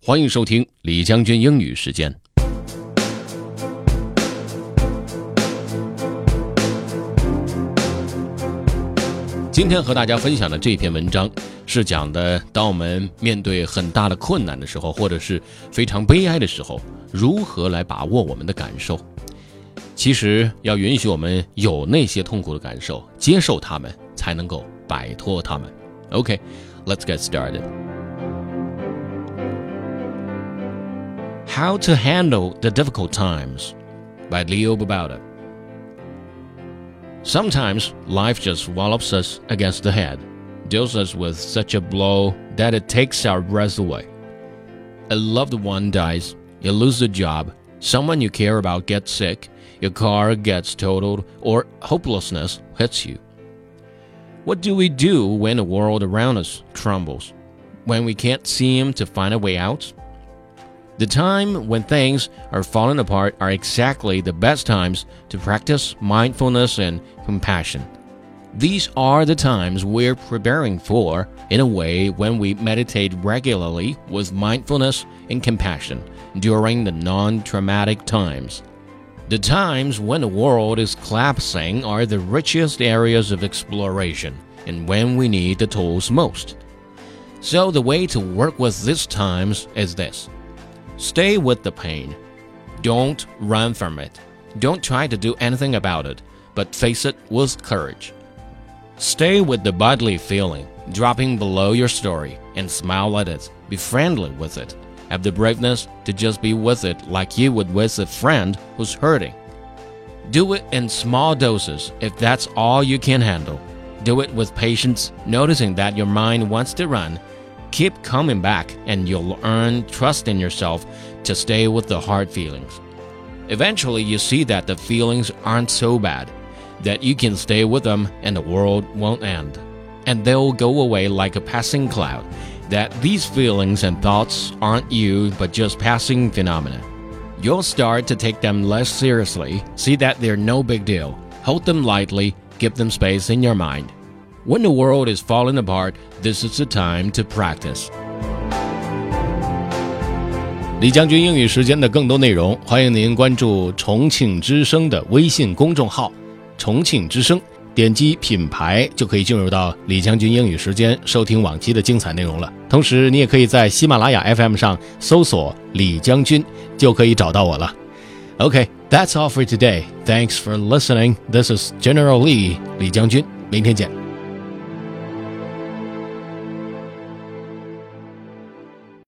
欢迎收听李将军英语时间。今天和大家分享的这篇文章是讲的，当我们面对很大的困难的时候，或者是非常悲哀的时候，如何来把握我们的感受。其实要允许我们有那些痛苦的感受，接受他们，才能够摆脱他们。OK，let's get started. How to Handle the Difficult Times by Leo Babauta. Sometimes life just wallops us against the head, deals us with such a blow that it takes our breath away. A loved one dies, you lose a job, someone you care about gets sick, your car gets totaled, or hopelessness hits you. What do we do when the world around us crumbles? When we can't seem to find a way out? The time when things are falling apart are exactly the best times to practice mindfulness and compassion. These are the times we're preparing for, in a way, when we meditate regularly with mindfulness and compassion during the non traumatic times. The times when the world is collapsing are the richest areas of exploration and when we need the tools most. So, the way to work with these times is this Stay with the pain. Don't run from it. Don't try to do anything about it, but face it with courage. Stay with the bodily feeling, dropping below your story, and smile at it. Be friendly with it. Have the braveness to just be with it like you would with a friend who's hurting. Do it in small doses if that's all you can handle. Do it with patience, noticing that your mind wants to run Keep coming back, and you'll earn trust in yourself to stay with the hard feelings. Eventually, you see that the feelings aren't so bad, that you can stay with them and the world won't end. And they'll go away like a passing cloud, that these feelings and thoughts aren't you but just passing phenomena. You'll start to take them less seriously, see that they're no big deal, hold them lightly, give them space in your mind. When the world is falling apart, this is the time to practice. 李将军英语时间的更多内容，欢迎您关注重庆之声的微信公众号“重庆之声”，点击品牌就可以进入到李将军英语时间，收听往期的精彩内容了。同时，你也可以在喜马拉雅 FM 上搜索“李将军”，就可以找到我了。OK, that's all for today. Thanks for listening. This is General Lee 李将军，明天见。